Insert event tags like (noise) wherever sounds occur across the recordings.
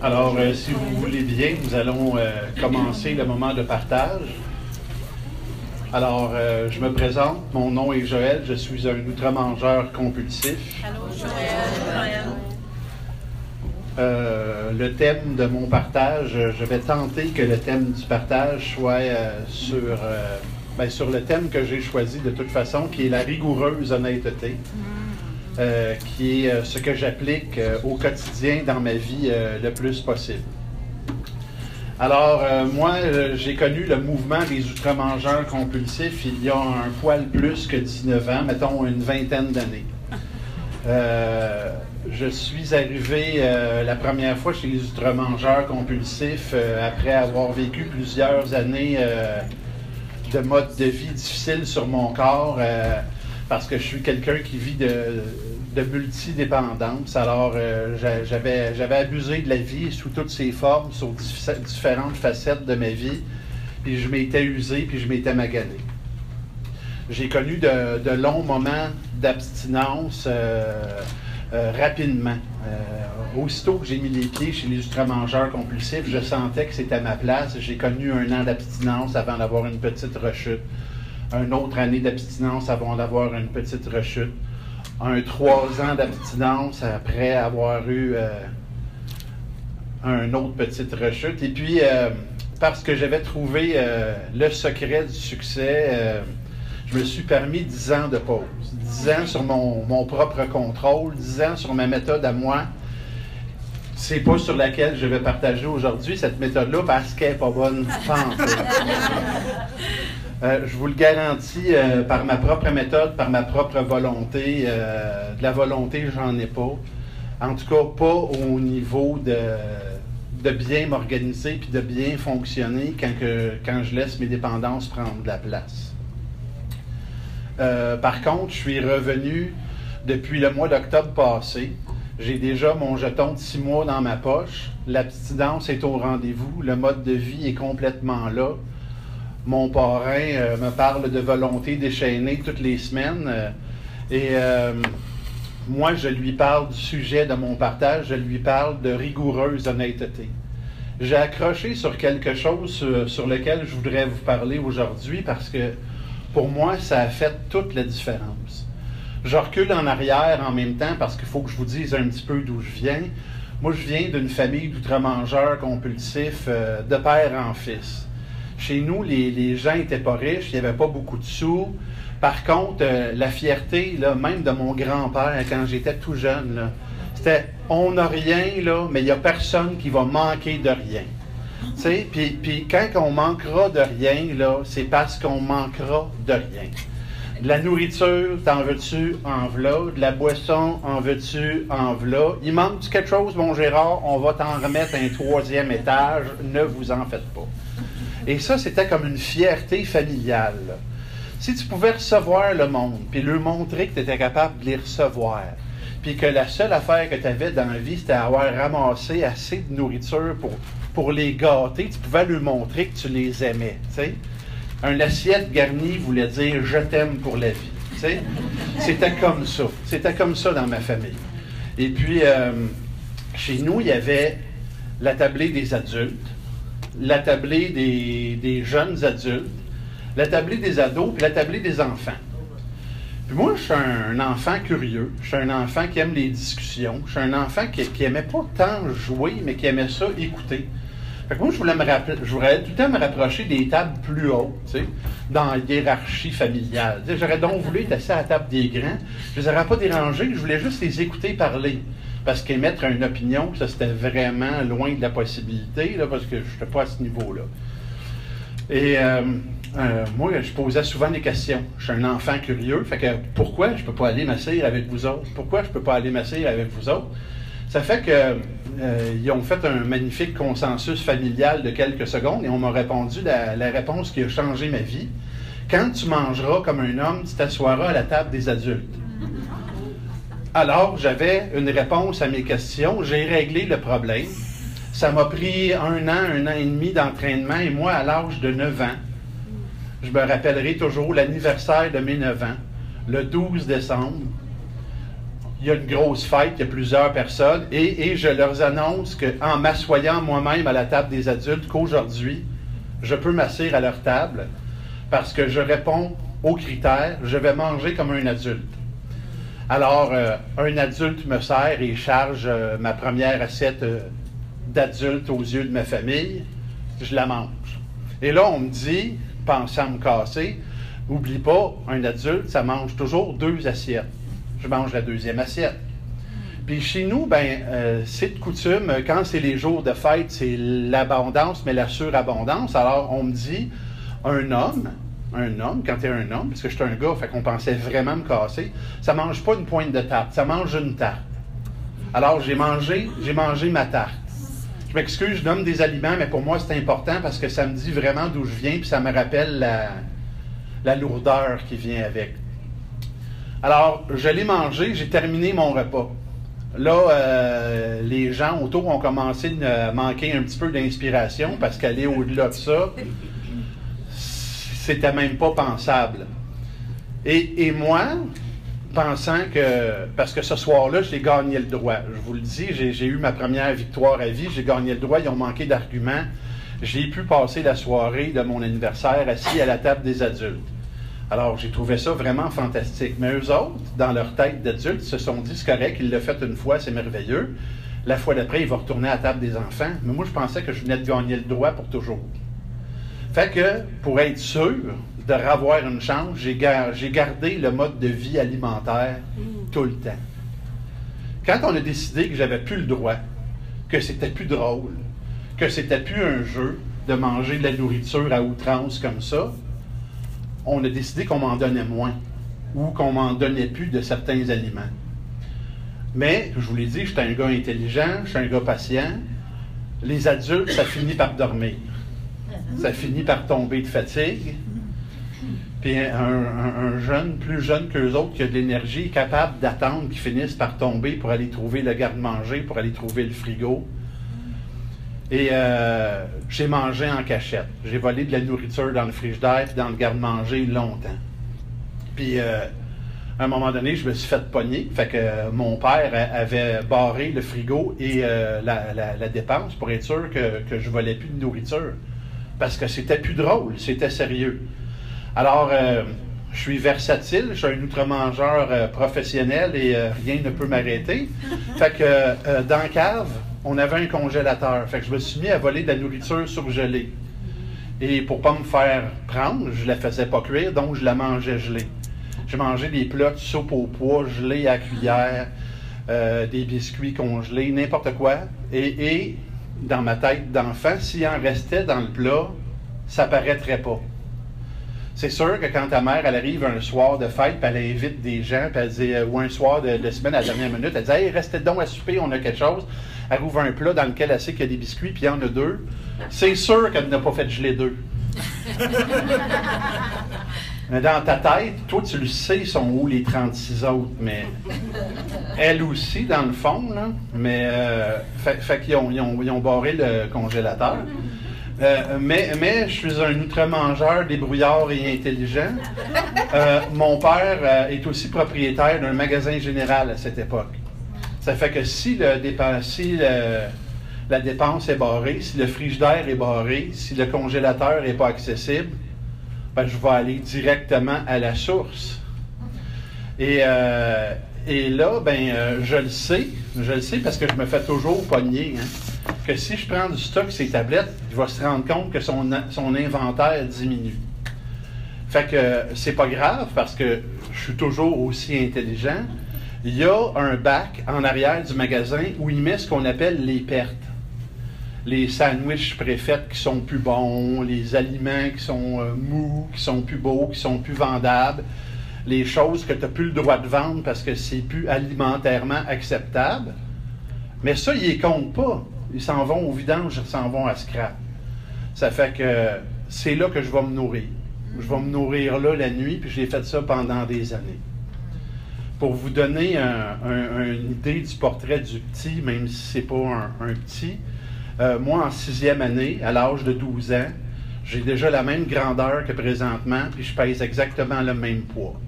Alors, euh, si vous voulez bien, nous allons euh, commencer le moment de partage. Alors, euh, je me présente. Mon nom est Joël. Je suis un outre-mangeur compulsif. Allô, Joël. Le thème de mon partage, je vais tenter que le thème du partage soit sur, ben, sur le thème que j'ai choisi de toute façon, qui est la rigoureuse honnêteté, euh, qui est euh, ce que j'applique euh, au quotidien dans ma vie le plus possible. Alors, moi, j'ai connu le mouvement des outre-mangeurs compulsifs il y a un poil plus que 19 ans, mettons une vingtaine d'années. Je suis arrivé la première fois chez les outre-mangeurs compulsifs après avoir vécu plusieurs années de mode de vie difficile sur mon corps parce que je suis quelqu'un qui vit de, de multidépendance. Alors, euh, j'a- j'avais, j'avais abusé de la vie sous toutes ses formes, sur dif- différentes facettes de ma vie, puis je m'étais usé, puis je m'étais magané. J'ai connu de, longs moments d'abstinence euh, euh, rapidement. Aussitôt que j'ai mis les pieds chez les ultramangeurs compulsifs, je sentais que c'était ma place. J'ai connu un an d'abstinence avant d'avoir une petite rechute. Un autre année d'abstinence avant d'avoir une petite rechute. Un trois ans d'abstinence après avoir eu euh, un autre petite rechute. Et puis, euh, parce que j'avais trouvé euh, le secret du succès, euh, je me suis permis 10 ans de pause. 10 ans sur mon, mon propre contrôle, 10 ans sur ma méthode à moi. C'est pas sur laquelle je vais partager aujourd'hui cette méthode-là parce qu'elle n'est pas bonne. (laughs) Euh, je vous le garantis euh, par ma propre méthode, par ma propre volonté. euh, de la volonté, j'en ai pas. En tout cas, pas au niveau de, de bien m'organiser puis de bien fonctionner quand, quand je laisse mes dépendances prendre de la place. Par contre, je suis revenu depuis le mois d'octobre passé. J'ai déjà mon jeton de six mois dans ma poche. L'abstinence est au rendez-vous. Le mode de vie est complètement là. Mon parrain euh, me parle de volonté déchaînée toutes les semaines. euh, et euh, moi, je lui parle du sujet de mon partage. Je lui parle de rigoureuse honnêteté. J'ai accroché sur quelque chose sur, lequel je voudrais vous parler aujourd'hui parce que pour moi, ça a fait toute la différence. Je recule en arrière en même temps parce qu'il faut que je vous dise un petit peu d'où je viens. Moi, je viens d'une famille d'outre-mangeurs compulsifs de père en fils. Chez nous, les, gens n'étaient pas riches, il n'y avait pas beaucoup de sous. Par contre, euh, la fierté, là, même de mon grand-père, quand j'étais tout jeune, c'était on n'a rien, là, mais il n'y a personne qui va manquer de rien. Puis, quand on manquera de rien, c'est parce qu'on manquera de rien. De la nourriture, t'en veux-tu, en v'là. De la boisson, en veux-tu, en v'là. Il manque quelque chose, mon Gérard, on va t'en remettre un troisième étage, ne vous en faites pas. Et ça, c'était comme une fierté familiale. Si tu pouvais recevoir le monde, puis leur montrer que tu étais capable de les recevoir, puis que la seule affaire que tu avais dans la vie, c'était avoir ramassé assez de nourriture pour, pour les gâter, tu pouvais leur montrer que tu les aimais. sais. Un assiette garnie voulait dire je t'aime pour la vie. C'était comme ça. C'était comme ça dans ma famille. Et puis, euh, chez nous, il y avait la tablée des adultes, la des, jeunes adultes, la des ados, puis la des enfants. Puis moi, je suis un, enfant curieux, je suis un enfant qui aime les discussions, je suis un enfant qui, qui aimait pas tant jouer, mais qui aimait ça écouter. Fait que moi, je voulais me je voudrais tout le temps me rapprocher des tables plus hautes, tu sais, dans la hiérarchie familiale. J'aurais donc voulu être assis à la table des grands. Je les aurais pas dérangés, je voulais juste les écouter parler. Parce qu'émettre une opinion, ça c'était vraiment loin de la possibilité, parce que je n'étais pas à ce niveau-là. Et euh, euh, moi, je posais souvent des questions. Je suis un enfant curieux. Fait que pourquoi je ne peux pas aller m'asseoir avec vous autres? Pourquoi je ne peux pas aller m'asseoir avec vous autres? Ça fait que euh, ont fait un magnifique consensus familial de quelques secondes et on m'a répondu la réponse qui a changé ma vie. Quand tu mangeras comme un homme, tu t'assoiras à la table des adultes. Alors, j'avais une réponse à mes questions. J'ai réglé le problème. Ça m'a pris un an, un an et demi d'entraînement. Et moi, à l'âge de 9 ans, je me rappellerai toujours l'anniversaire de mes 9 ans, le 12 décembre. il y a une grosse fête, il y a plusieurs personnes, et, je leur annonce qu'en m'assoyant moi-même à la table des adultes, qu'aujourd'hui, je peux m'asseoir à leur table parce que je réponds aux critères, je vais manger comme un adulte. Alors, euh, un adulte me sert et charge euh, ma première assiette euh, d'adulte aux yeux de ma famille, je la mange. Et là, on me dit, pensant à me casser, oublie pas, un adulte, ça mange toujours deux assiettes. Je mange la deuxième assiette. Puis chez nous, ben, c'est de coutume, quand c'est les jours de fête, c'est l'abondance, mais la surabondance. Alors, on me dit, un homme, un homme, quand tu es un homme, parce que je suis un gars, fait qu'on pensait vraiment me casser, ça mange pas une pointe de tarte, ça mange une tarte. Alors j'ai mangé, j'ai mangé ma tarte. Je m'excuse, je donne des aliments, mais pour moi c'est important parce que ça me dit vraiment d'où je viens, puis ça me rappelle la, la lourdeur qui vient avec. Alors, je l'ai mangé, j'ai terminé mon repas. Là, euh, les gens autour ont commencé à manquer un petit peu d'inspiration parce qu'aller au-delà de ça, c'était même pas pensable. Et, moi, pensant que, parce que ce soir-là, j'ai gagné le droit. Je vous le dis, j'ai eu ma première victoire à vie, j'ai gagné le droit, ils ont manqué d'arguments. J'ai pu passer la soirée de mon anniversaire assis à la table des adultes. Alors, j'ai trouvé ça vraiment fantastique. Mais eux autres, dans leur tête d'adultes, se sont dit, c'est correct, il l'a fait une fois, c'est merveilleux. La fois d'après, il va retourner à la table des enfants. Mais moi, je pensais que je venais de gagner le droit pour toujours. Fait que, pour être sûr de revoir une chance, j'ai gardé le mode de vie alimentaire mm. tout le temps. Quand on a décidé que j'avais plus le droit, que c'était plus drôle, que c'était plus un jeu de manger de la nourriture à outrance comme ça, on a décidé qu'on m'en donnait moins ou qu'on m'en donnait plus de certains aliments. Mais, je vous l'ai dit, je suis un gars intelligent, je suis un gars patient. Les adultes, ça finit par dormir ça finit par tomber de fatigue. Puis un, jeune, plus jeune qu'eux autres, qui a de l'énergie, est capable d'attendre qu'ils finissent par tomber pour aller trouver le garde-manger, pour aller trouver le frigo. Et euh, j'ai mangé en cachette. J'ai volé de la nourriture dans le frigidaire puis dans le garde-manger longtemps. Puis euh, à un moment donné, je me suis fait pogner. Fait que mon père avait barré le frigo et euh, la, dépense pour être sûr que, que je volais plus de nourriture parce que c'était plus drôle, c'était sérieux. Alors, euh, je suis versatile, je suis un outre-mangeur euh, professionnel et euh, rien ne peut m'arrêter. (laughs) Fait que dans la cave, on avait un congélateur. Fait que je me suis mis à voler de la nourriture surgelée. Et pour pas me faire prendre, je la faisais pas cuire, donc je la mangeais gelée. J'ai mangé des plats de soupe au pois gelés à cuillère, des biscuits congelés, n'importe quoi. et dans ma tête d'enfant, s'il en restait dans le plat, ça paraîtrait pas. C'est sûr que quand ta mère, elle arrive un soir de fête, puis elle invite des gens, puis elle dit, euh, ou un soir de, semaine à la dernière minute, elle dit Hey, restez donc à souper, on a quelque chose. Elle ouvre un plat dans lequel elle sait qu'il y a des biscuits, puis il y en a deux. C'est sûr qu'elle n'a pas fait geler deux. (laughs) Mais dans ta tête, toi, tu le sais, sont où les 36 autres, mais (laughs) elle aussi, dans le fond, là. Mais, euh, fait, qu'ils ont, ils ont, barré le congélateur. (laughs) Euh, mais, mais je suis un outre-mangeur débrouillard et intelligent. Euh, mon père est aussi propriétaire d'un magasin général à cette époque. Ça fait que si, le, si la dépense est barrée, si le frigidaire est barré, si le congélateur n'est pas accessible, ben, je vais aller directement à la source. Et, euh, là, ben, euh, je le sais, je le sais parce que je me fais toujours pogner, hein, que si je prends du stock ces tablettes, il va se rendre compte que son, son inventaire diminue. Fait que c'est pas grave parce que je suis toujours aussi intelligent. Il y a un bac en arrière du magasin où il met ce qu'on appelle les pertes les sandwichs préfets qui sont plus bons, les aliments qui sont euh, mous, qui sont plus beaux, qui sont plus vendables, les choses que tu n'as plus le droit de vendre parce que c'est plus alimentairement acceptable. Mais ça, ils ne comptent pas. Ils s'en vont au vidange, ils s'en vont à scrap. Ça fait que c'est là que je vais me nourrir. Je vais me nourrir là la nuit, puis j'ai fait ça pendant des années. Pour vous donner une idée du portrait du petit, même si ce n'est pas un petit, euh, moi, en sixième année, à l'âge de 12 ans, j'ai déjà la même grandeur que présentement, puis je pèse exactement le même poids.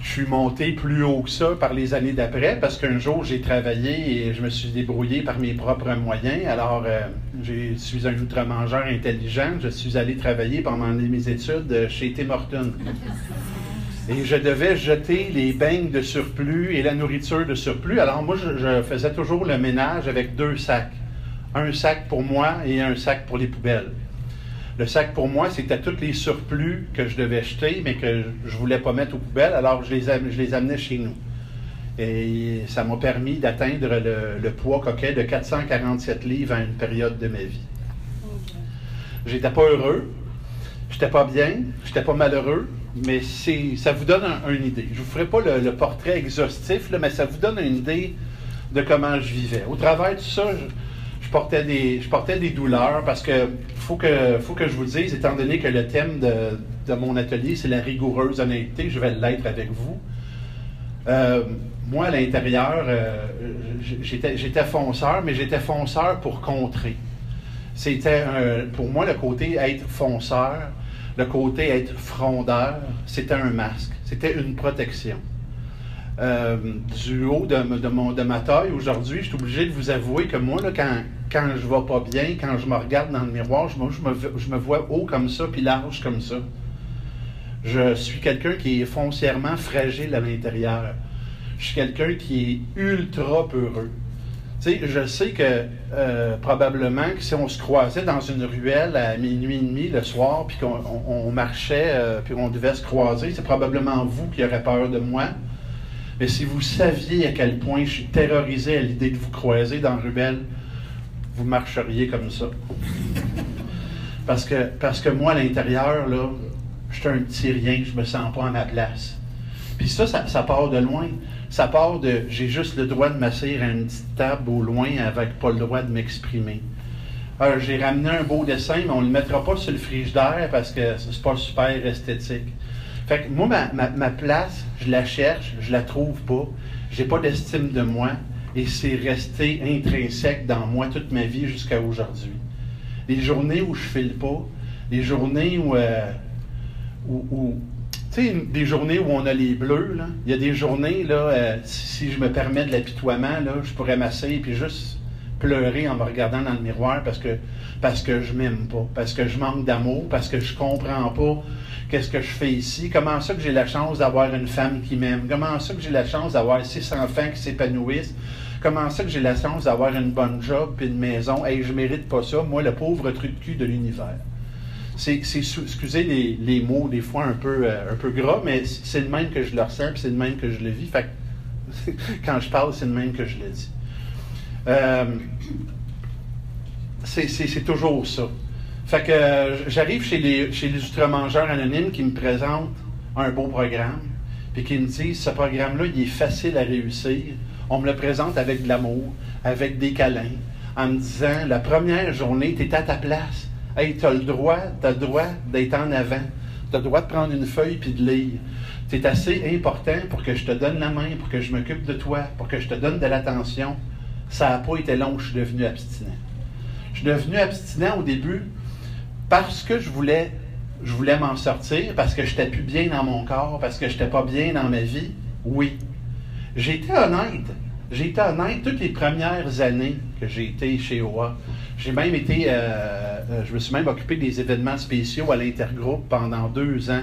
Je suis monté plus haut que ça par les années d'après parce qu'un jour, j'ai travaillé et je me suis débrouillé par mes propres moyens. Alors, euh, je suis un outre-mangeur intelligent. Je suis allé travailler pendant mes études chez Tim Hortons. Et je devais jeter les beignes de surplus et la nourriture de surplus. Alors, moi, je faisais toujours le ménage avec deux sacs. Un sac pour moi et un sac pour les poubelles. Le sac pour moi, c'était tous les surplus que je devais jeter, mais que je ne voulais pas mettre aux poubelles, alors je les, je les amenais chez nous. Et ça m'a permis d'atteindre le, poids coquet de 447 livres à une période de ma vie. J'étais pas heureux, j'étais pas bien, j'étais pas malheureux, mais ça vous donne une idée. Je ne vous ferai pas le, portrait exhaustif, mais ça vous donne une idée de comment je vivais. Au travers de ça, je, portais des, je portais des douleurs parce que faut que, je vous dise, étant donné que le thème de, mon atelier, c'est la rigoureuse honnêteté, je vais l'être avec vous. Euh, moi, à l'intérieur, euh, j'étais fonceur, mais j'étais fonceur pour contrer. C'était, pour moi, le côté être fonceur, le côté être frondeur, c'était un masque, c'était une protection. Euh, du haut de, mon, de ma taille aujourd'hui, je suis obligé de vous avouer que moi, là, quand, quand je vais pas bien, quand je me regarde dans le miroir, je, je, me, vois haut comme ça, puis large comme ça. Je suis quelqu'un qui est foncièrement fragile à l'intérieur. Je suis quelqu'un qui est ultra peureux. Je sais que euh, probablement que si on se croisait dans une ruelle à minuit et demi le soir, puis qu'on marchait, euh, puis on devait se croiser, c'est probablement vous qui aurez peur de moi. Mais si vous saviez à quel point je suis terrorisé à l'idée de vous croiser dans Rubel, vous marcheriez comme ça. Parce que, parce que moi, à l'intérieur, là, je suis un petit rien, je me sens pas à ma place. Puis ça, ça, part de loin. Ça part de j'ai juste le droit de m'asseoir à une petite table au loin avec pas le droit de m'exprimer. J'ai ramené un beau dessin, mais on ne le mettra pas sur le frigidaire parce que c'est pas super esthétique. Fait que moi, ma, place, je la cherche, je la trouve pas. J'ai pas d'estime de moi et c'est resté intrinsèque dans moi toute ma vie jusqu'à aujourd'hui. Les journées où je file pas, les journées où, euh, tu sais, des journées où on a les bleus, là. Il y a des journées, là, euh, si, je me permets de l'apitoiement, là, je pourrais m'asseoir et juste pleurer en me regardant dans le miroir parce que, parce que je m'aime pas, parce que je manque d'amour, parce que je comprends pas qu'est-ce que je fais ici, comment ça que j'ai la chance d'avoir une femme qui m'aime, comment ça que j'ai la chance d'avoir six enfants qui s'épanouissent, comment ça que j'ai la chance d'avoir une bonne job puis une maison, et je mérite pas ça, moi le pauvre truc de cul de l'univers. C'est, excusez les, mots des fois un peu, euh, un peu gras, mais c'est le même que je le ressens, puis c'est le même que je le vis. (laughs) Quand je parle, c'est le même que je le dis. Euh, c'est toujours ça. Fait que euh, j'arrive chez les, chez les Outre-mangeurs anonymes qui me présentent un beau programme, puis qui me disent ce programme-là, il est facile à réussir. On me le présente avec de l'amour, avec des câlins, en me disant la première journée, tu es à ta place. Hey, tu as le droit, as le droit d'être en avant. Tu as le droit de prendre une feuille puis de lire. C'est assez important pour que je te donne la main, pour que je m'occupe de toi, pour que je te donne de l'attention. Ça n'a pas été long, je suis devenu abstinent. Je suis devenu abstinent au début parce que je voulais, je voulais m'en sortir, parce que je n'étais plus bien dans mon corps, parce que je n'étais pas bien dans ma vie, oui. Été honnête. Été honnête toutes les premières années que j'ai été chez OA. J'ai même été, euh, euh, je me suis même occupé des événements spéciaux à l'intergroupe pendant deux ans.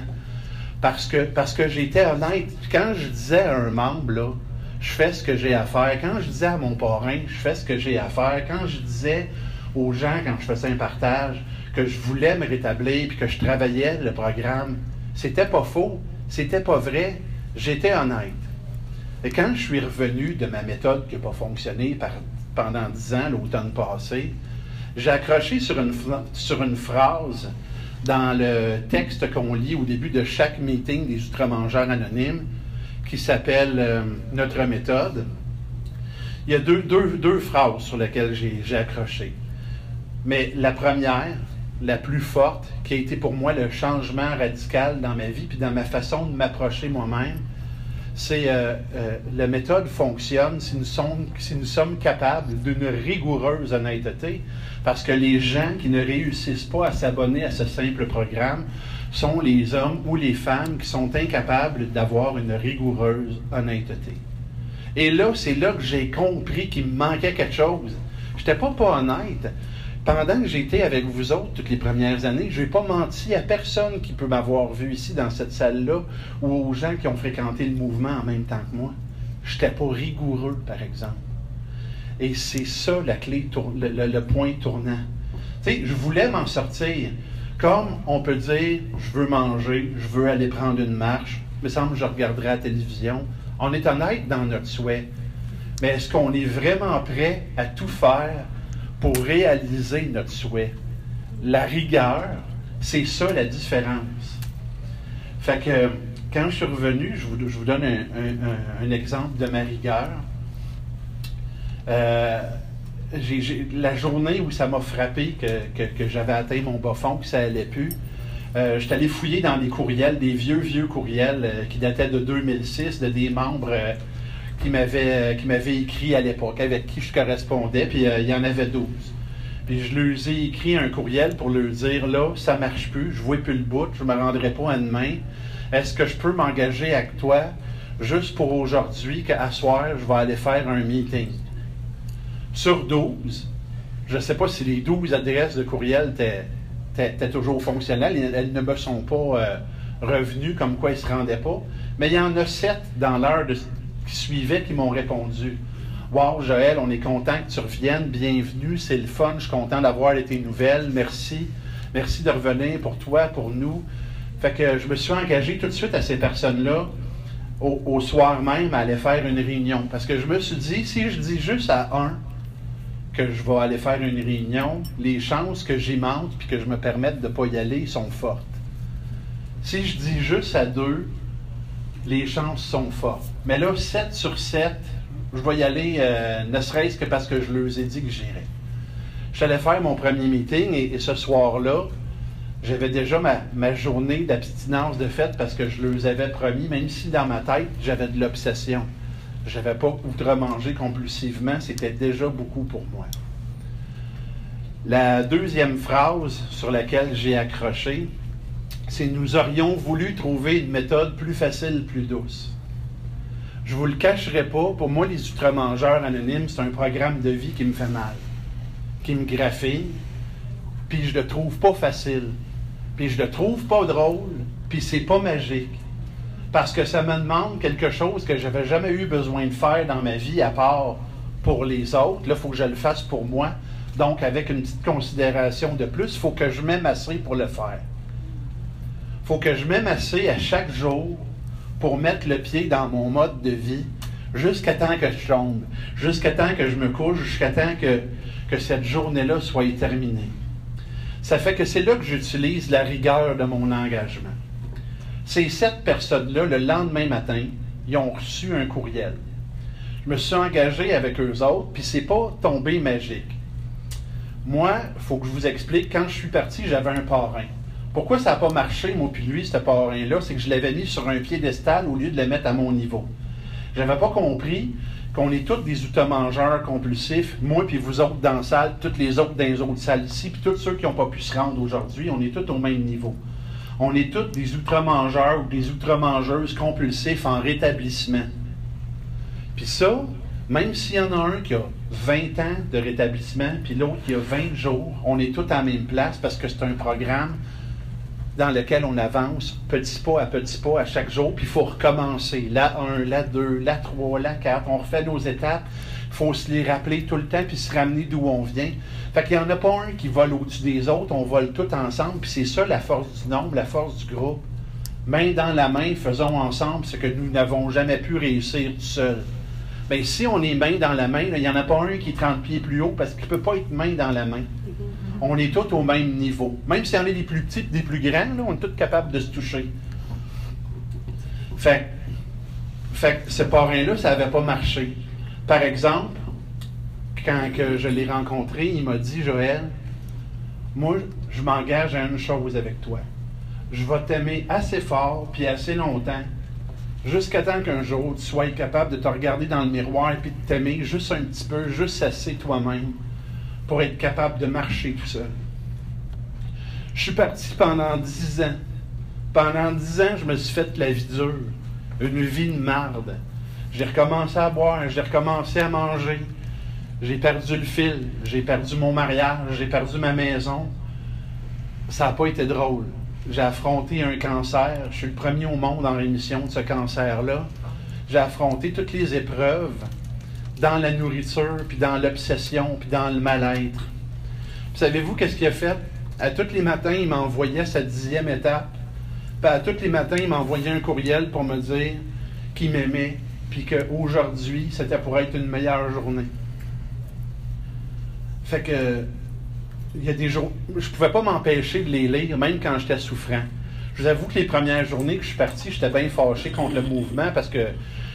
Parce que, parce que j'étais honnête. Quand je disais à un membre, là, je fais ce que j'ai à faire. Quand je disais à mon parrain, je fais ce que j'ai à faire. Quand je disais aux gens, quand je faisais un partage, que je voulais me rétablir puis que je travaillais le programme. C'était pas faux, c'était pas vrai, j'étais honnête. Et quand je suis revenu de ma méthode qui n'a pas fonctionné pendant dix ans, l'automne passé, j'ai accroché sur une, sur une phrase dans le texte qu'on lit au début de chaque meeting des Outre-mangeurs anonymes qui s'appelle euh, Notre méthode. Il y a deux, deux phrases sur lesquelles j'ai accroché. Mais la première, la plus forte, qui a été pour moi le changement radical dans ma vie, puis dans ma façon de m'approcher moi-même, c'est euh, euh, la méthode fonctionne si nous, sommes, si nous sommes capables d'une rigoureuse honnêteté, parce que les gens qui ne réussissent pas à s'abonner à ce simple programme sont les hommes ou les femmes qui sont incapables d'avoir une rigoureuse honnêteté. Et là, c'est là que j'ai compris qu'il me manquait quelque chose. Je n'étais pas honnête. Pendant que j'étais avec vous autres toutes les premières années, je n'ai pas menti à personne qui peut m'avoir vu ici dans cette salle-là ou aux gens qui ont fréquenté le mouvement en même temps que moi. Je n'étais pas rigoureux, par exemple. Et c'est ça la clé, le, le point tournant. Je voulais m'en sortir. Comme on peut dire, je veux manger, je veux aller prendre une marche, il me semble que je regarderai la télévision. On est honnête dans notre souhait. Mais est-ce qu'on est vraiment prêt à tout faire pour réaliser notre souhait? La rigueur, c'est ça la différence. Fait que quand je suis revenu, je vous, donne un, exemple de ma rigueur. Euh, la journée où ça m'a frappé que, j'avais atteint mon bas fond, que ça allait plus, euh, je suis allé fouiller dans des courriels, des vieux, vieux courriels euh, qui dataient de 2006, de des membres euh, qui m'avaient qui m'avaient écrit à l'époque, avec qui je correspondais, puis il y en avait 12. Puis je leur ai écrit un courriel pour leur dire là, ça marche plus, je vois plus le bout, je me rendrai pas à demain. Est-ce que je peux m'engager avec toi juste pour aujourd'hui qu'à soir, je vais aller faire un meeting? Sur 12, je ne sais pas si les 12 adresses de courriel étaient toujours fonctionnelles, elles ne me sont pas euh, revenues comme quoi ils ne se rendaient pas, mais il y en a 7 dans l'heure qui suivait qui m'ont répondu. Wow, Joël, on est content que tu reviennes, bienvenue, c'est le fun, je suis content d'avoir tes nouvelles, merci, merci de revenir pour toi, pour nous. Fait que je me suis engagé tout de suite à ces personnes-là au, soir même à aller faire une réunion. Parce que je me suis dit, si je dis juste à un, que je vais aller faire une réunion, les chances que j'y monte puis que je me permette de ne pas y aller sont fortes. Si je dis juste à deux, les chances sont fortes. Mais là, 7 sur 7, je vais y aller euh, ne serait-ce que parce que je leur ai dit que j'irais. J'allais faire mon premier meeting et, ce soir-là, j'avais déjà ma, ma journée d'abstinence de fête parce que je leur avais promis, même si dans ma tête, j'avais de l'obsession je n'avais pas outre-mangé compulsivement, c'était déjà beaucoup pour moi. La deuxième phrase sur laquelle j'ai accroché, c'est Nous aurions voulu trouver une méthode plus facile, plus douce. Je ne vous le cacherai pas, pour moi, les outre-mangeurs anonymes, c'est un programme de vie qui me fait mal, qui me graphine, puis je le trouve pas facile, puis je le trouve pas drôle, puis c'est pas magique parce que ça me demande quelque chose que je n'avais jamais eu besoin de faire dans ma vie à part pour les autres. Là, il faut que je le fasse pour moi. Donc, avec une petite considération de plus, il faut que je m'aime assez pour le faire. Il faut que je m'aime assez à chaque jour pour mettre le pied dans mon mode de vie jusqu'à temps que je tombe, jusqu'à temps que je me couche, jusqu'à temps que, que cette journée-là soit terminée. Ça fait que c'est là que j'utilise la rigueur de mon engagement. Ces sept personnes-là, le lendemain matin, ils ont reçu un courriel. Je me suis engagé avec eux autres, puis c'est pas tombé magique. Moi, il faut que je vous explique, quand je suis parti, j'avais un parrain. Pourquoi ça n'a pas marché, moi puis ce parrain-là, c'est que je l'avais mis sur un piédestal au lieu de le mettre à mon niveau. J'avais pas compris qu'on est tous des outre-mangeurs compulsifs, moi puis vous autres dans la salle, toutes les autres dans les autres salles ici, puis tous ceux qui n'ont pas pu se rendre aujourd'hui, on est tous au même niveau on est tous des outre-mangeurs ou des outre-mangeuses compulsifs en rétablissement. Puis ça, même s'il y en a un qui a 20 ans de rétablissement, puis l'autre qui a 20 jours, on est tous à la même place parce que c'est un programme dans lequel on avance petit pas à petit pas à chaque jour, puis il faut recommencer. La 1, la 2, la 3, la 4, on refait nos étapes, faut se les rappeler tout le temps, puis se ramener d'où on vient. Fait qu'il n'y en a pas un qui vole au-dessus des autres, on vole tout ensemble, puis c'est ça la force du nombre, la force du groupe. Main dans la main, faisons ensemble ce que nous n'avons jamais pu réussir tout seul. Bien, si on est main dans la main, il n'y en a pas un qui est 30 pieds plus haut parce qu'il ne peut pas être main dans la main. On est tous au même niveau. Même si on est des plus petits des plus grands, on est tous capables de se toucher. Fait, fait ce parrain-là, ça n'avait pas marché. Par exemple, quand que je l'ai rencontré, il m'a dit Joël, moi, je m'engage à une chose avec toi. Je vais t'aimer assez fort puis assez longtemps, jusqu'à temps qu'un jour tu sois capable de te regarder dans le miroir et de t'aimer juste un petit peu, juste assez toi-même, pour être capable de marcher tout seul. Je suis parti pendant dix ans Pendant dix ans, je me suis fait la vie dure, une vie de marde. J'ai recommencé à boire, j'ai recommencé à manger. J'ai perdu le fil, j'ai perdu mon mariage, j'ai perdu ma maison. Ça n'a pas été drôle. J'ai affronté un cancer. Je suis le premier au monde en rémission de ce cancer-là. J'ai affronté toutes les épreuves dans la nourriture, puis dans l'obsession, puis dans le mal-être. Savez-vous qu'est-ce qu'il a fait? À tous les matins, il m'envoyait sa dixième étape. Puis à tous les matins, il m'envoyait un courriel pour me dire qu'il m'aimait, puis qu'aujourd'hui, c'était pour être une meilleure journée. Fait que, il y a des jours, je pouvais pas m'empêcher de les lire, même quand j'étais souffrant. Je vous avoue que les premières journées que je suis parti, j'étais bien fâché contre le mouvement parce que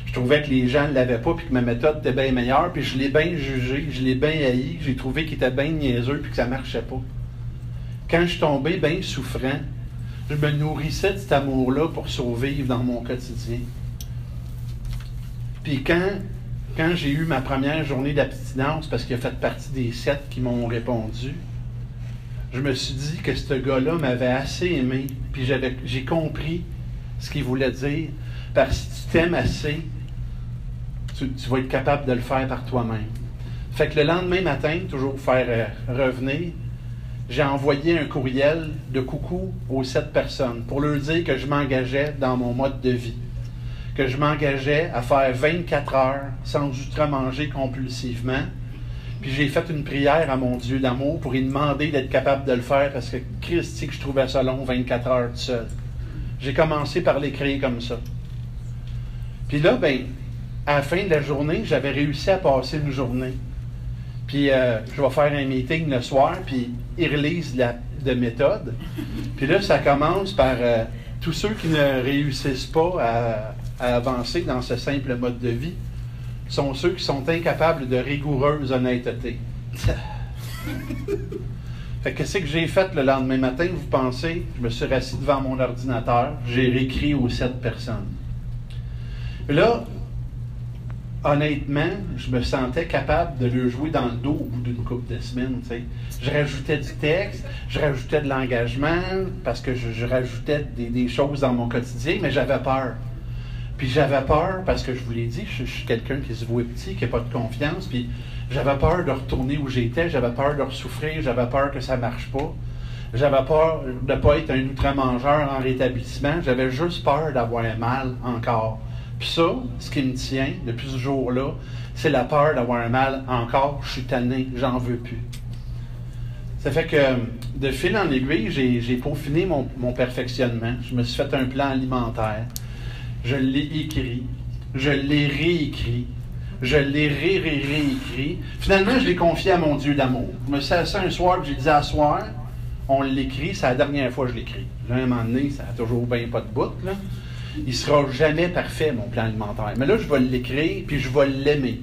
je trouvais que les gens ne l'avaient pas puis que ma méthode était bien meilleure. Puis je l'ai bien jugé, je l'ai bien haï, j'ai trouvé qu'il était bien niaiseux puis que ça ne marchait pas. Quand je suis tombé bien souffrant, je me nourrissais de cet amour-là pour survivre dans mon quotidien. Puis quand, quand j'ai eu ma première journée d'abstinence, parce qu'il a fait partie des sept qui m'ont répondu, je me suis dit que ce gars-là m'avait assez aimé, puis j'ai compris ce qu'il voulait dire. Parce que si tu t'aimes assez, tu, vas être capable de le faire par toi-même. Fait que le lendemain matin, toujours pour faire euh, revenir, j'ai envoyé un courriel de coucou aux sept personnes pour leur dire que je m'engageais dans mon mode de vie, que je m'engageais à faire 24 heures sans ultra-manger compulsivement. Puis j'ai fait une prière à mon Dieu d'amour pour lui demander d'être capable de le faire parce que Christ, que je trouvais ça long, 24 heures tout seul. J'ai commencé par l'écrire comme ça. Puis là, ben, à la fin de la journée, j'avais réussi à passer une journée. Puis euh, je vais faire un meeting le soir, puis ils relisent la de méthode. Puis là, ça commence par euh, tous ceux qui ne réussissent pas à, avancer dans ce simple mode de vie sont ceux qui sont incapables de rigoureuse honnêteté. (laughs) fait que qu'est-ce que j'ai fait le lendemain matin, vous pensez? Je me suis assis devant mon ordinateur, j'ai réécrit aux sept personnes. Là, honnêtement, je me sentais capable de le jouer dans le dos au bout d'une couple de semaines. Je rajoutais du texte, je rajoutais de l'engagement, parce que je, rajoutais des, choses dans mon quotidien, mais j'avais peur. Puis j'avais peur, parce que je vous l'ai dit, je, suis quelqu'un qui se voit petit, qui n'a pas de confiance, puis j'avais peur de retourner où j'étais, j'avais peur de ressouffrir, j'avais peur que ça ne marche pas. J'avais peur de ne pas être un outre-mangeur en rétablissement, j'avais juste peur d'avoir mal encore. Puis ça, ce qui me tient depuis ce jour-là, c'est la peur d'avoir un mal encore. Je suis tanné, j'en veux plus. Ça fait que de fil en aiguille, j'ai peaufiné mon, mon, perfectionnement. Je me suis fait un plan alimentaire. Je l'ai écrit. Je l'ai réécrit. Je l'ai ré, ré, réécrit. Finalement, je l'ai confié à mon Dieu d'amour. Je me suis assis un soir, j'ai dit à soir, on l'écrit, c'est la dernière fois que je l'écris. Là, un moment donné, ça n'a toujours bien pas de bout, là il sera jamais parfait, mon plan alimentaire. Mais là, je vais l'écrire, puis je vais l'aimer.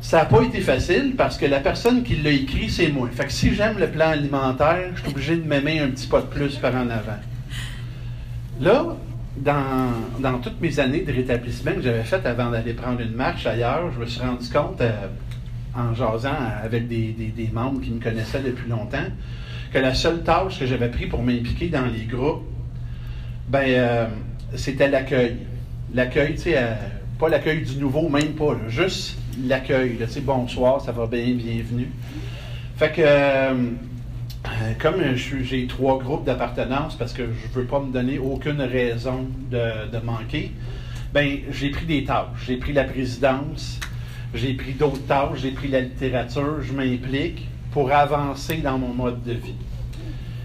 Ça n'a pas été facile parce que la personne qui l'a écrit, c'est moi. Fait que si j'aime le plan alimentaire, je suis obligé de m'aimer un petit pas de plus par en avant. Là, dans, toutes mes années de rétablissement que j'avais faites avant d'aller prendre une marche ailleurs, je me suis rendu compte, euh, en jasant avec des, membres qui me connaissaient depuis longtemps, que la seule tâche que j'avais pris pour m'impliquer dans les groupes, ben, euh, c'était l'accueil. L'accueil, tu sais, euh, pas l'accueil du nouveau, même pas, juste l'accueil. Tu sais, bonsoir, ça va bien, bienvenue. Fait que, comme j'ai trois groupes d'appartenance, parce que je veux pas me donner aucune raison de, manquer, ben, j'ai pris des tâches. J'ai pris la présidence, j'ai pris d'autres tâches, j'ai pris la littérature, je m'implique pour avancer dans mon mode de vie.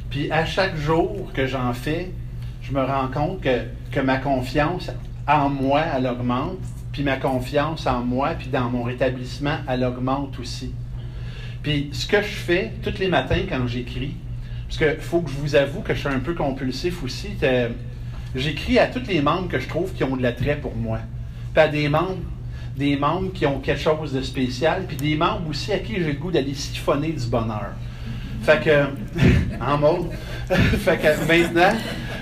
Puis à chaque jour que j'en fais, je me rends compte que, ma confiance en moi, elle augmente, puis ma confiance en moi, puis dans mon rétablissement, elle augmente aussi. Puis ce que je fais tous les matins quand j'écris, parce qu'il faut que je vous avoue que je suis un peu compulsif aussi, j'écris à tous les membres que je trouve qui ont de l'attrait pour moi. Puis des membres, des membres qui ont quelque chose de spécial, puis des membres aussi à qui j'ai le goût d'aller siphonner du bonheur. Fait que, (laughs) en mode, (laughs) que maintenant,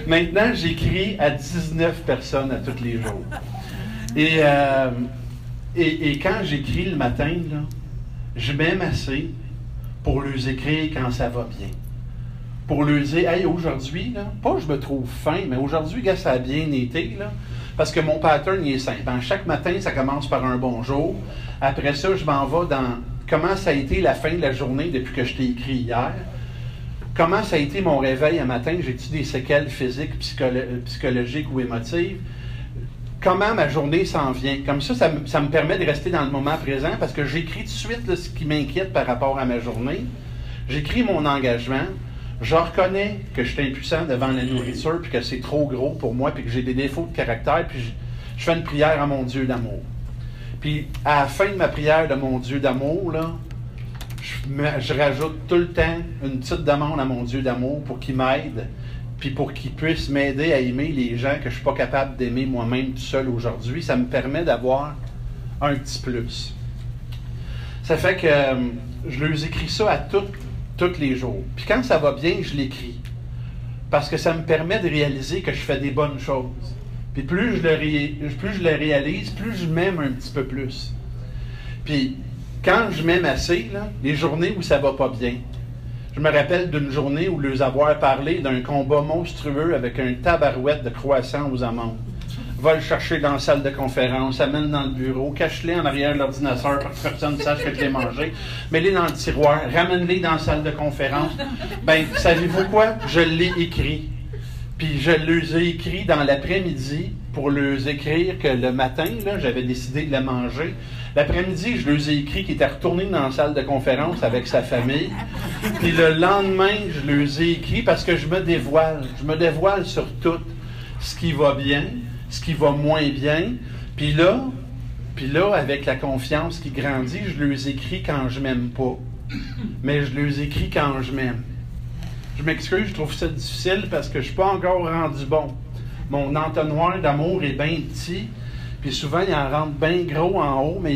Maintenant, j'écris à 19 personnes à tous les jours. Euh, et, et, quand j'écris le matin, là, je m'aime assez pour les écrire quand ça va bien. pour lui dire Hey, aujourd'hui, pas je me trouve faim, mais aujourd'hui, ça a bien été. Parce que mon pattern est simple. chaque matin, ça commence par un bonjour. Après ça, je m'en vais dans comment ça a été la fin de la journée depuis que je t'ai écrit hier. Comment ça a été mon réveil un matin? J'ai-tu des séquelles physiques, psychologiques ou émotives? Comment ma journée s'en vient? Comme ça, ça, me permet de rester dans le moment présent parce que j'écris tout de suite ce qui m'inquiète par rapport à ma journée. J'écris mon engagement. Je reconnais que je suis impuissant devant la nourriture, puis que c'est trop gros pour moi, puis que j'ai des défauts de caractère, puis je, fais une prière à mon Dieu d'amour. Puis à la fin de ma prière de mon Dieu d'amour, je, rajoute tout le temps une petite demande à mon Dieu d'amour pour qu'il m'aide, puis pour qu'il puisse m'aider à aimer les gens que je ne suis pas capable d'aimer moi-même tout seul aujourd'hui. Ça me permet d'avoir un petit plus. Ça fait que euh, je leur écris ça à tous les jours. Puis quand ça va bien, je l'écris. Parce que ça me permet de réaliser que je fais des bonnes choses. Puis plus je le, plus je le réalise, plus je m'aime un petit peu plus. Puis quand je m'aime assez, les journées où ça va pas bien, je me rappelle d'une journée où leur avoir parlé d'un combat monstrueux avec un tabarouette de croissant aux amandes va le chercher dans la salle de conférence, amène dans le bureau, cache-les en arrière de l'ordinateur pour que personne ne sache que je l'ai mangé, mets-les dans le tiroir, ramène-les dans la salle de conférence. Ben, savez-vous quoi? Je l'ai écrit. Puis je les ai écrit dans l'après-midi pour leur écrire que le matin, j'avais décidé de le manger. L'après-midi, je les ai écrit qu'il était retourné dans la salle de conférence avec sa famille. Puis le lendemain, je les ai écrit parce que je me dévoile. Je me dévoile sur tout ce qui va bien, ce qui va moins bien. Puis là, puis là, avec la confiance qui grandit, je les écris quand je m'aime pas. Mais je les écris quand je m'aime. Je m'excuse, je trouve ça difficile parce que je suis pas encore rendu bon. Mon entonnoir d'amour est bien petit, puis souvent il en rentre bien gros en haut, mais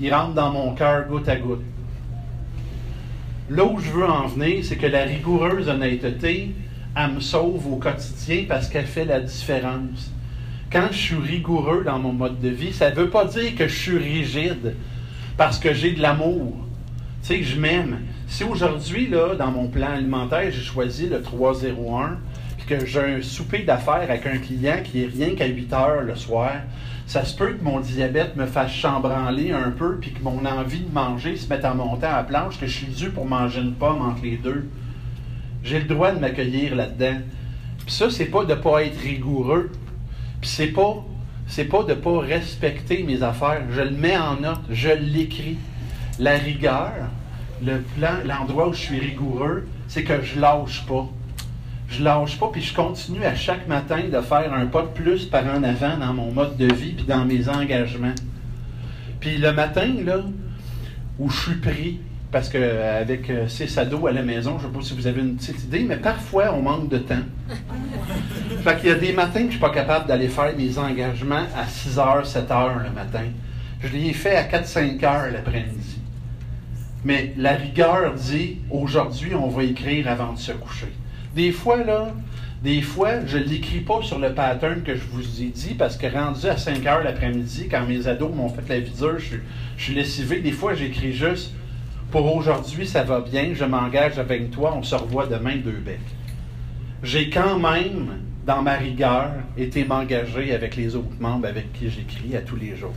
il, rentre dans mon cœur goutte à goutte. Là où je veux en venir, c'est que la rigoureuse honnêteté, elle me sauve au quotidien parce qu'elle fait la différence quand je suis rigoureux dans mon mode de vie, ça ne veut pas dire que je suis rigide parce que j'ai de l'amour. Tu sais, je m'aime. Si aujourd'hui, dans mon plan alimentaire, j'ai choisi le 301, puis que j'ai un souper d'affaires avec un client qui est rien qu'à 8 heures le soir, ça se peut que mon diabète me fasse chambranler un peu, puis que mon envie de manger se mette à monter à la planche, que je suis dû pour manger une pomme entre les deux. J'ai le droit de m'accueillir là-dedans. Puis ça, c'est pas de pas être rigoureux. Puis c'est pas, c'est pas de pas respecter mes affaires. Je le mets en note, je l'écris. La rigueur, le plan, l'endroit où je suis rigoureux, c'est que je lâche pas. Je lâche pas, puis je continue à chaque matin de faire un pas de plus par en avant dans mon mode de vie puis dans mes engagements. Puis le matin, là, où je suis pris, parce qu'avec euh, six ados à la maison, je ne sais pas si vous avez une petite idée, mais parfois on manque de temps. (laughs) fait qu'il y a des matins que je ne suis pas capable d'aller faire mes engagements à 6 h, 7 h le matin. Je les ai fait à 4-5 h l'après-midi. Mais la rigueur dit aujourd'hui, on va écrire avant de se coucher. Des fois, là, des fois, je ne l'écris pas sur le pattern que je vous ai dit parce que rendu à 5 h l'après-midi, quand mes ados m'ont fait la vidéo, je, je suis lessivé. Des fois, j'écris juste pour aujourd'hui, ça va bien, je m'engage avec toi, on se revoit demain deux becs. J'ai quand même, dans ma rigueur, été m'engager avec les autres membres avec qui j'écris à tous les jours.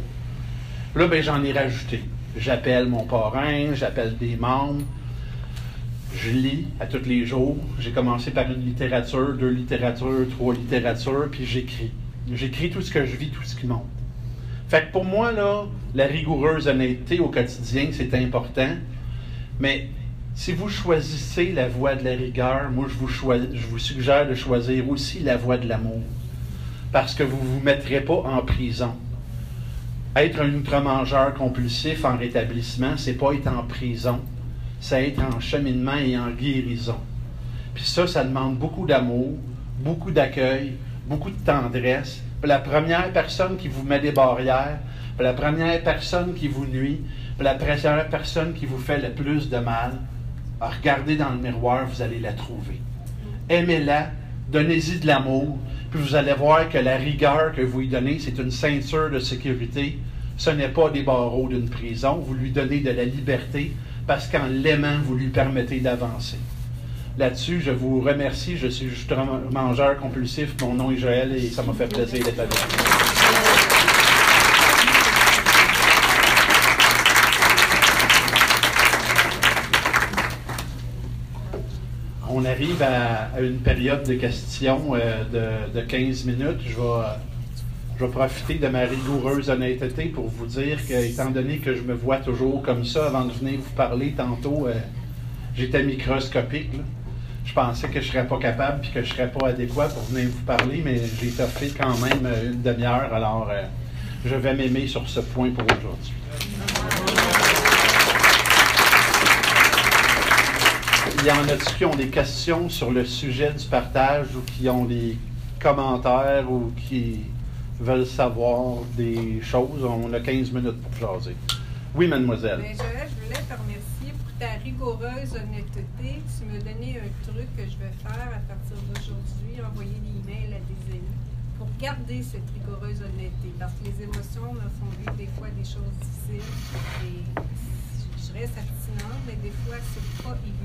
Là, ben, j'en ai rajouté. J'appelle mon parrain, j'appelle des membres, je lis à tous les jours. J'ai commencé par une littérature, deux littératures, trois littératures, puis j'écris. J'écris tout ce que je vis, tout ce qui monte. Fait que pour moi, là, la rigoureuse honnêteté au quotidien, c'est important. Mais si vous choisissez la voie de la rigueur, moi je vous, je vous suggère de choisir aussi la voie de l'amour. Parce que vous ne vous mettrez pas en prison. Être un outre-mangeur compulsif en rétablissement, c'est pas être en prison, c'est être en cheminement et en guérison. Puis ça, ça demande beaucoup d'amour, beaucoup d'accueil, beaucoup de tendresse. la première personne qui vous met des barrières, la première personne qui vous nuit, la première personne qui vous fait le plus de mal, regardez dans le miroir, vous allez la trouver. Aimez-la, donnez-y de l'amour, puis vous allez voir que la rigueur que vous lui donnez, c'est une ceinture de sécurité. Ce n'est pas des barreaux d'une prison. Vous lui donnez de la liberté parce qu'en l'aimant, vous lui permettez d'avancer. là-dessus, je vous remercie. Je suis juste mangeur compulsif. Mon nom est Joël et ça m'a fait plaisir d'être avec vous. Arrive à, une période de questions euh, de, 15 minutes. Je vais, profiter de ma rigoureuse honnêteté pour vous dire que, étant donné que je me vois toujours comme ça avant de venir vous parler tantôt, euh, j'étais microscopique. Je pensais que je ne serais pas capable et que je ne serais pas adéquat pour venir vous parler, mais j'ai fait quand même une demi-heure. Alors, euh, je vais m'aimer sur ce point pour aujourd'hui. Y en a qui ont des questions sur le sujet du partage ou qui ont des commentaires ou qui veulent savoir des choses? On a 15 minutes pour jaser. Oui, mademoiselle. Ben, je voulais te remercier pour ta rigoureuse honnêteté. Tu me donnais un truc que je vais faire à partir d'aujourd'hui, envoyer des emails à des amis pour garder cette rigoureuse honnêteté. Parce que les émotions me font vivre des fois des choses difficiles et je reste abstinente, mais des fois, c'est pas évident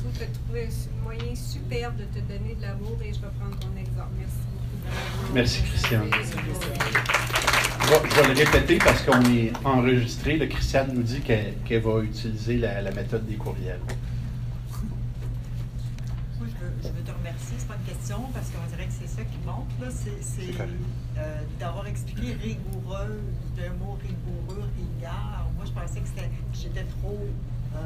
trouve que tu as trouvé un moyen superbe de te donner de l'amour et je vais prendre ton exemple. Merci beaucoup. Merci, Christiane. Je vais, le répéter parce qu'on est enregistré. Le Christiane nous dit qu'elle va utiliser la, méthode des courriels. Moi, je veux, te remercier. Ce n'est pas une question parce qu'on dirait que c'est ça qui monte. C'est euh, d'avoir expliqué rigoureux, d'un mot rigoureux, rigueur. Moi, je pensais que j'étais trop. Euh,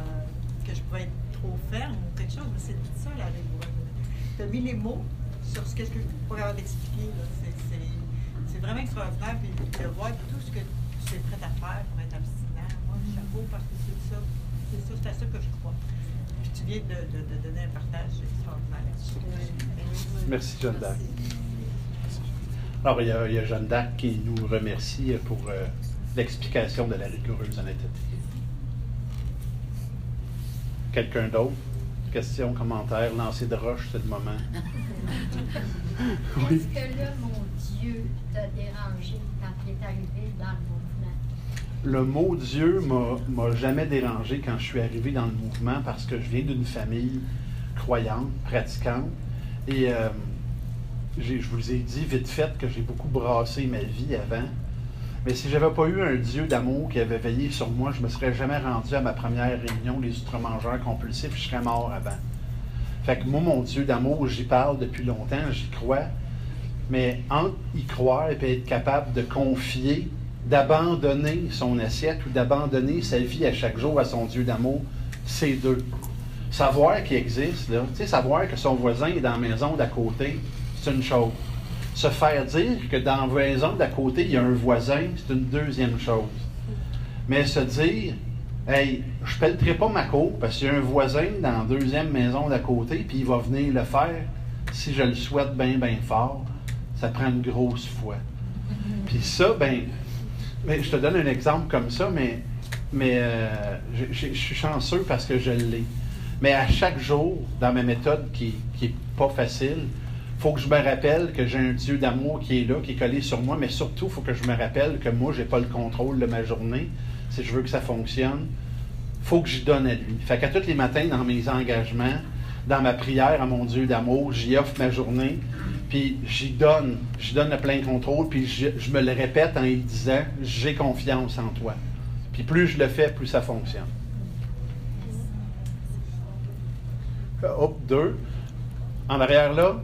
que je pouvais être trop ferme ou quelque chose, mais c'est tout ça la rigoureux. Tu as mis les mots sur ce que je pas capable d'expliquer. C'est vraiment extraordinaire. Puis de voir tout ce que tu es prêt à faire pour être abstinent. Moi, chapeau, parce que c'est ça. C'est à ça que je crois. Puis tu viens de, de, de donner un partage extraordinaire. Merci, Jeanne d'Arc. Alors, il y, a, il y, a, Jeanne d'Arc qui nous remercie pour euh, l'explication de la rigoureuse honnêteté. Quelqu'un d'autre? Questions, commentaires, lancer de roche, c'est le moment. Est-ce que là, mon Dieu t'a dérangé quand tu es arrivé dans le mouvement? Le mot Dieu m'a jamais dérangé quand je suis arrivé dans le mouvement parce que je viens d'une famille croyante, pratiquante. Et euh, je vous ai dit vite fait que j'ai beaucoup brassé ma vie avant. Mais si j'avais pas eu un Dieu d'amour qui avait veillé sur moi, je me serais jamais rendu à ma première réunion des outre-mangeurs compulsifs, je serais mort avant. Fait que moi, mon Dieu d'amour, j'y parle depuis longtemps, j'y crois. Mais entre y croire et être capable de confier, d'abandonner son assiette ou d'abandonner sa vie à chaque jour à son Dieu d'amour, c'est deux. Savoir qu'il existe, là, savoir que son voisin est dans la maison d'à côté, c'est une chose se faire dire que dans la maison d'à côté, il y a un voisin, c'est une deuxième chose. Mais se dire, hey, je ne pelleterai pas ma cour parce qu'il y a un voisin dans la deuxième maison d'à côté, puis il va venir le faire si je le souhaite bien, bien fort, ça prend une grosse foi. Puis ça, ben, je te donne un exemple comme ça, mais, mais euh, je, suis chanceux parce que je l'ai. Mais à chaque jour, dans ma méthode qui n'est pas facile, faut que je me rappelle que j'ai un Dieu d'amour qui est là, qui est collé sur moi, mais surtout, il faut que je me rappelle que moi, je n'ai pas le contrôle de ma journée. Si je veux que ça fonctionne, faut que je donne à lui. Fait qu'à tous les matins, dans mes engagements, dans ma prière à mon Dieu d'amour, j'y offre ma journée, puis j'y donne, j'y donne le plein contrôle, puis je, me le répète en lui disant, j'ai confiance en toi. Puis plus je le fais, plus ça fonctionne. Hop, deux. En arrière là,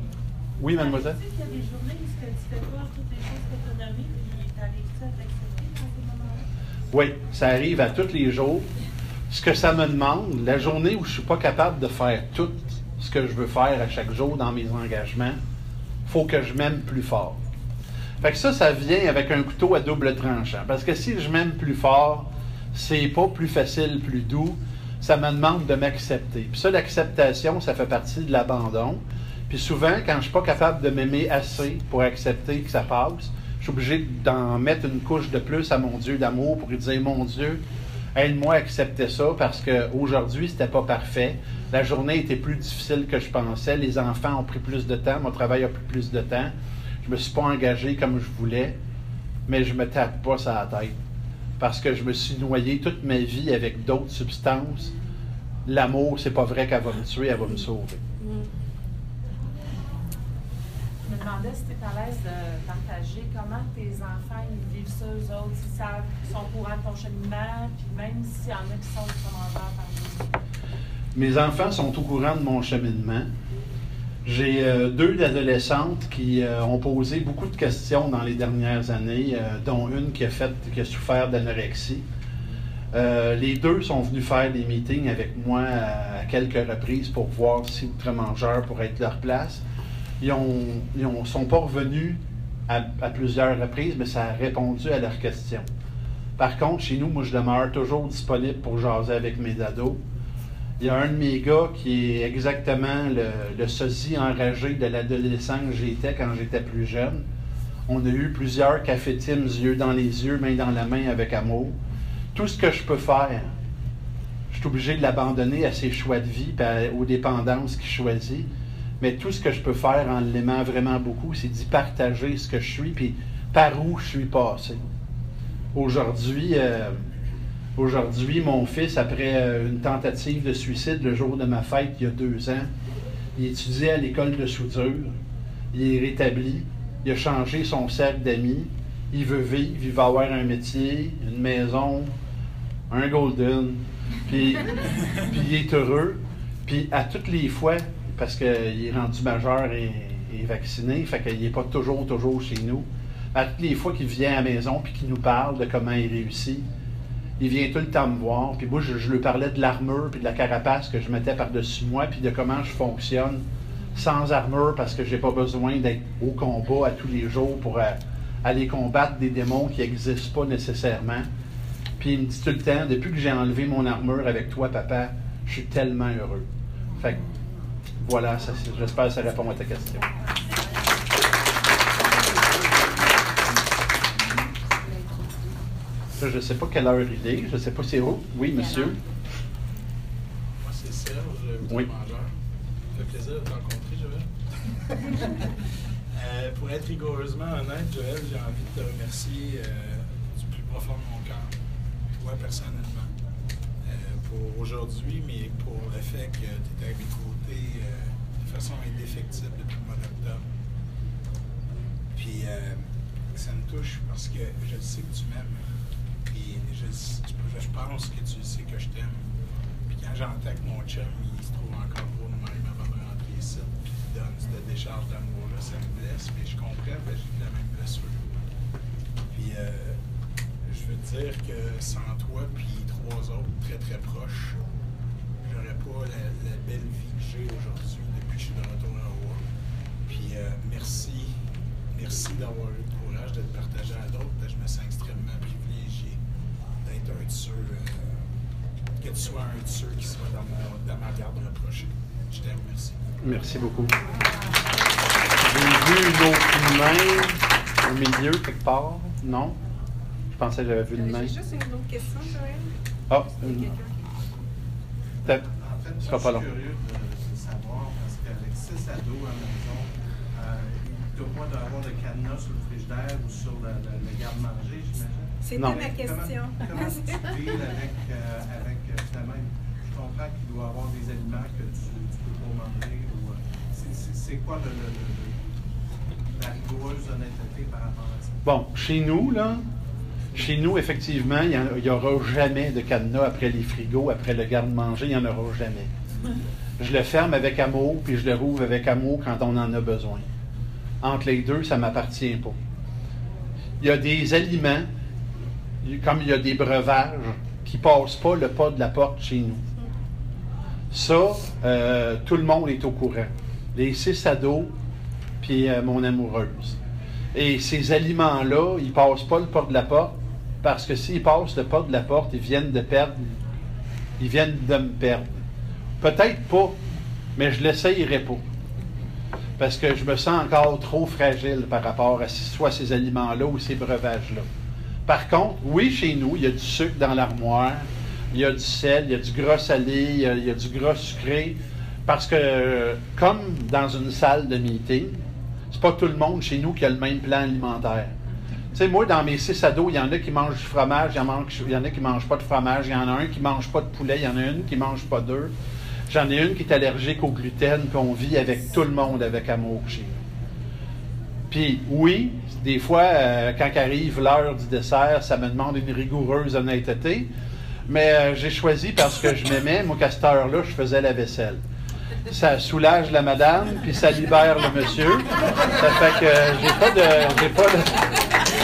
oui, mademoiselle. Tu sais qu'il y a des journées où tu fais pas toutes les choses que tu as données, puis tu arrives à t'accepter dans ces moments-là? Oui, ça arrive à tous les jours. Ce que ça me demande, la journée où je ne suis pas capable de faire tout ce que je veux faire à chaque jour dans mes engagements, il faut que je m'aime plus fort. Fait que ça, ça vient avec un couteau à double tranchant. Parce que si je m'aime plus fort, c'est pas plus facile, plus doux. Ça me demande de m'accepter. Puis ça, l'acceptation, ça fait partie de l'abandon. Puis souvent, quand je ne suis pas capable de m'aimer assez pour accepter que ça passe, je suis obligé d'en mettre une couche de plus à mon Dieu d'amour pour lui dire Mon Dieu, aide-moi à accepter ça parce qu'aujourd'hui, ce n'était pas parfait. La journée était plus difficile que je pensais. Les enfants ont pris plus de temps. Mon travail a pris plus de temps. Je ne me suis pas engagé comme je voulais, mais je ne me tape pas ça la tête parce que je me suis noyé toute ma vie avec d'autres substances l'amour, c'est pas vrai qu'elle va me tuer, elle va me sauver. Je demandais si tu étais à l'aise de partager comment tes enfants ils vivent ça, eux autres, s'ils savent, ils sont au courant de ton cheminement, puis même s'il y en a qui sont commandeurs parmi Mes enfants sont au courant de mon cheminement. J'ai euh, deux adolescentes qui euh, ont posé beaucoup de questions dans les dernières années, euh, dont une qui a, fait, qui a souffert d'anorexie. Les deux sont venus faire des meetings avec moi à, à quelques reprises pour voir si Outre-Mangeur pourrait être leur place. Ils ne sont pas revenus à, plusieurs reprises, mais ça a répondu à leurs questions. Par contre, chez nous, moi, je demeure toujours disponible pour jaser avec mes ados. Il y a un de mes gars qui est exactement le, sosie enragé de l'adolescent que j'étais quand j'étais plus jeune. On a eu plusieurs cafés yeux dans les yeux, main dans la main avec amour. Tout ce que je peux faire, je suis obligé de l'abandonner à ses choix de vie aux dépendances qu'il choisit. Mais tout ce que je peux faire en l'aimant vraiment beaucoup, c'est d'y partager ce que je suis puis par où je suis passé. Aujourd'hui, euh, aujourd'hui, mon fils, après euh, une tentative de suicide le jour de ma fête il y a deux ans, il étudiait à l'école de soudure. Il est rétabli. Il a changé son cercle d'amis. Il veut vivre. Il va avoir un métier, une maison, un golden. Puis, (laughs) puis il est heureux. Puis à toutes les fois, parce qu'il est rendu majeur et, vacciné, fait qu'il n'est pas toujours, toujours chez nous. À toutes les fois qu'il vient à la maison puis qu'il nous parle de comment il réussit, il vient tout le temps me voir. Puis moi, je, je lui parlais de l'armure puis de la carapace que je mettais par-dessus moi puis de comment je fonctionne sans armure parce que j'ai pas besoin d'être au combat à tous les jours pour euh, aller combattre des démons qui n'existent pas nécessairement. Puis il me dit tout le temps, depuis que j'ai enlevé mon armure avec toi, papa, je suis tellement heureux. Fait que, voilà, j'espère que ça répond à ta question. Là, je ne sais pas quelle heure il est, je ne sais pas c'est où. Oui, monsieur. Moi, c'est Serge, Oui. oui. mangeur. Ça fait plaisir de te rencontrer, Joël. (laughs) Euh, pour être rigoureusement honnête, Joël, j'ai envie de te remercier euh, du plus profond de mon cœur, toi personnellement, euh, pour aujourd'hui, mais pour le fait que tu étais à mes côtés euh, de façon indéfectible depuis le mois. Puis euh, ça me touche parce que je sais que tu m'aimes. Puis je, je pense que tu sais que je t'aime. Puis quand j'entends que mon chum, il se trouve encore gros de même avant de rentrer ici, puis qu'il donne cette décharge d'amour-là, ça me blesse. Mais je comprends, j'ai la même blessure. Puis euh, je veux te dire que sans toi, puis trois autres très très proches, pas la, la belle vie que j'ai aujourd'hui depuis que je suis de retour à Ottawa. Puis euh, merci, merci d'avoir eu le courage de le partager à d'autres. Je me sens extrêmement privilégié d'être un de ceux, euh, que tu sois un de ceux qui soit dans, mon- dans ma garde rapprochée. Je t'aime, merci. Merci beaucoup. J'ai vu une autre main au milieu, quelque part. Non? Je pensais que j'avais vu une main. J'ai juste une autre question, Joël. Ah, y a une- peut-être. Ce sera je long. suis curieux de, de savoir, parce qu'avec six ados à la maison, euh, il doit pas d'avoir de cadenas sur le frigidaire ou sur le, le, le garde-manger, j'imagine? C'était ma question. Comment, comment tu deals avec, euh, avec euh, finalement, je comprends qu'il doit y avoir des aliments que tu ne peux pas manger. ou, euh, c'est- c'est- C'est quoi le, le, le- le- la rigoureuse honnêteté par rapport à ça? Bon, chez nous, là, chez nous, effectivement, il n'y aura jamais de cadenas après les frigos, après le garde-manger, il n'y en aura jamais. Je le ferme avec amour, puis je le rouvre avec amour quand on en a besoin. Entre les deux, ça ne m'appartient pas. Il y a des aliments, comme il y a des breuvages, qui ne passent pas le pas de la porte chez nous. Ça, euh, tout le monde est au courant. Les six ados, puis euh, mon amoureuse. Et ces aliments-là, ils ne passent pas le pas de la porte, parce que s'ils passent le pas de la porte, ils viennent de perdre. Ils viennent de me perdre. Peut-être pas, mais je l'essayerai pas. Parce que je me sens encore trop fragile par rapport à soit ces aliments-là ou ces breuvages-là. Par contre, oui, chez nous, il y a du sucre dans l'armoire, il y a du sel, il y a du gras salé, il y a, il y a du gras sucré. Parce que, comme dans une salle de meeting, c'est pas tout le monde chez nous qui a le même plan alimentaire. Sais, moi, dans mes six ados, il y en a qui mangent du fromage, il y en a, qui mangent pas de fromage, il y en a un qui mange pas de poulet, il y en a une qui mange pas d'œufs. J'en ai une qui est allergique au gluten, puis on vit avec tout le monde avec amour chez nous. Puis oui, des fois, euh, quand arrive l'heure du dessert, ça me demande une rigoureuse honnêteté. Mais euh, j'ai choisi parce que je m'aimais, moi, qu'à cette heure-là, je faisais la vaisselle. Ça soulage la madame, puis ça libère le monsieur. Ça fait que euh, j'ai pas de. J'ai pas de.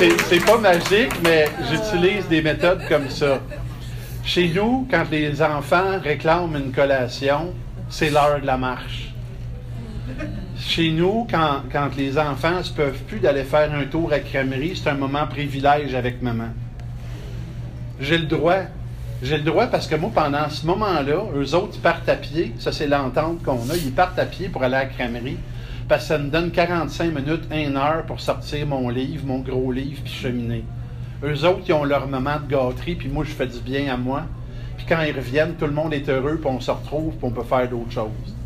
C'est, pas magique, mais j'utilise des méthodes comme ça. Chez nous, quand les enfants réclament une collation, c'est l'heure de la marche. Chez nous, quand, quand les enfants ne peuvent plus d'aller faire un tour à crèmerie, c'est un moment privilège avec maman. J'ai le droit. J'ai le droit parce que moi, pendant ce moment-là, eux autres, ils partent à pied. Ça, c'est l'entente qu'on a. Ils partent à pied pour aller à la crèmerie. Parce que ça me donne 45 minutes, 1 heure pour sortir mon livre, mon gros livre, puis cheminer. Eux autres, ils ont leur moment de gâterie, puis moi, je fais du bien à moi. Puis quand ils reviennent, tout le monde est heureux, puis on se retrouve, puis on peut faire d'autres choses.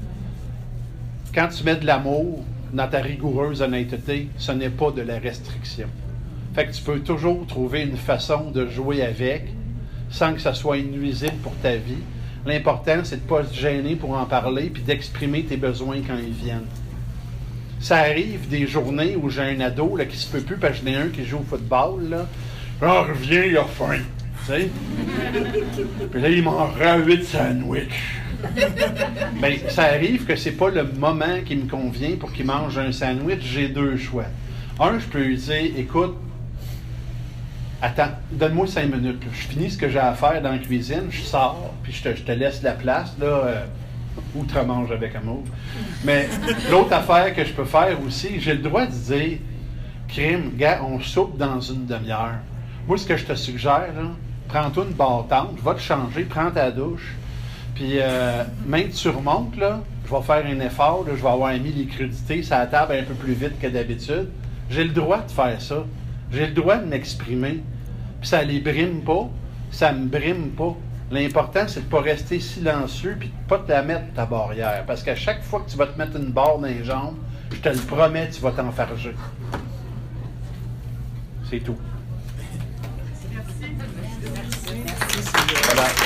Quand tu mets de l'amour dans ta rigoureuse honnêteté, ce n'est pas de la restriction. Fait que tu peux toujours trouver une façon de jouer avec sans que ça soit nuisible pour ta vie. L'important, c'est de ne pas se gêner pour en parler puis d'exprimer tes besoins quand ils viennent. Ça arrive des journées où j'ai un ado là, qui se peut plus parce que j'en ai un qui joue au football. Là. Ah, reviens, il a faim. (laughs) Puis là, il mangera huit sandwichs. Ben, ça arrive que c'est pas le moment qui me convient pour qu'il mange un sandwich. J'ai deux choix. Un, je peux lui dire, écoute, attends, donne-moi cinq minutes. là. Je finis ce que j'ai à faire dans la cuisine, je sors, puis je te, je te laisse la place, là, euh, outre-mange avec amour. Mais l'autre affaire que je peux faire aussi, j'ai le droit de dire, crime, gars, on soupe dans une demi-heure. Moi, ce que je te suggère, prends-toi une bâtante, va te changer, prends ta douche, puis euh, même que tu remontes, là, je vais faire un effort, je vais avoir mis les crudités sur la table un peu plus vite que d'habitude. J'ai le droit de faire ça. J'ai le droit de m'exprimer. Puis ça les brime pas, ça me brime pas. L'important, c'est de ne pas rester silencieux puis de ne pas te la mettre ta barrière. Parce qu'à chaque fois que tu vas te mettre une barre dans les jambes, je te le promets, tu vas t'enfarger. C'est tout. Merci. Voilà.